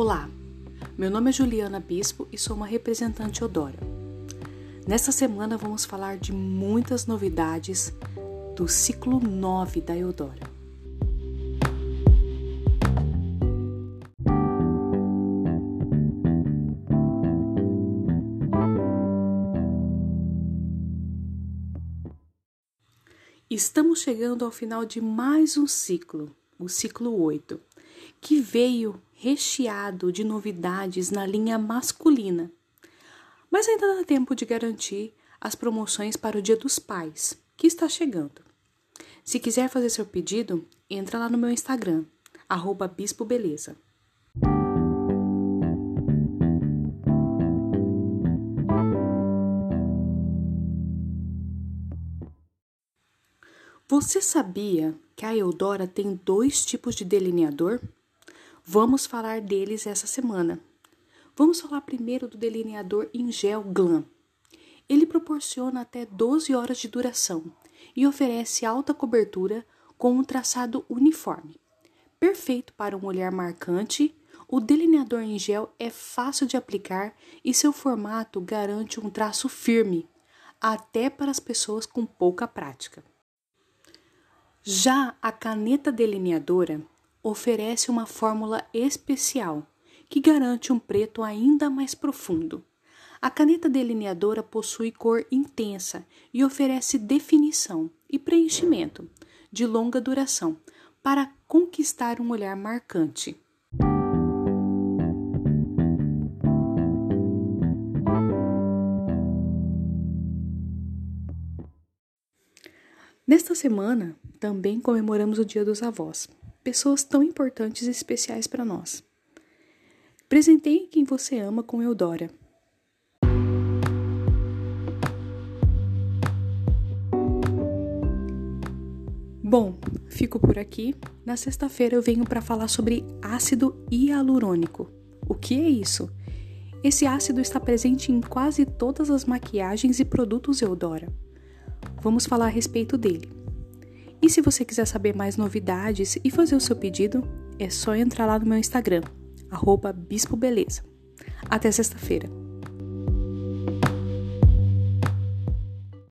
Olá, meu nome é Juliana Bispo e sou uma representante Odora. Nesta semana vamos falar de muitas novidades do ciclo 9 da Eudora. Estamos chegando ao final de mais um ciclo, o ciclo 8, que veio recheado de novidades na linha masculina. Mas ainda dá tempo de garantir as promoções para o Dia dos Pais, que está chegando. Se quiser fazer seu pedido, entra lá no meu Instagram, arroba Bispo Beleza. Você sabia que a Eudora tem dois tipos de delineador? Vamos falar deles essa semana. Vamos falar primeiro do delineador em gel Glam. Ele proporciona até 12 horas de duração e oferece alta cobertura com um traçado uniforme. Perfeito para um olhar marcante, o delineador em gel é fácil de aplicar e seu formato garante um traço firme, até para as pessoas com pouca prática. Já a caneta delineadora oferece uma fórmula especial que garante um preto ainda mais profundo. A caneta delineadora possui cor intensa e oferece definição e preenchimento de longa duração para conquistar um olhar marcante. Nesta semana, também comemoramos o Dia dos Avós, pessoas tão importantes e especiais para nós. Presenteie quem você ama com Eudora. Bom, fico por aqui. Na sexta-feira eu venho para falar sobre ácido hialurônico. O que é isso? Esse ácido está presente em quase todas as maquiagens e produtos Eudora. Vamos falar a respeito dele. E se você quiser saber mais novidades e fazer o seu pedido, é só entrar lá no meu Instagram, arroba Bispo Beleza. Até sexta-feira.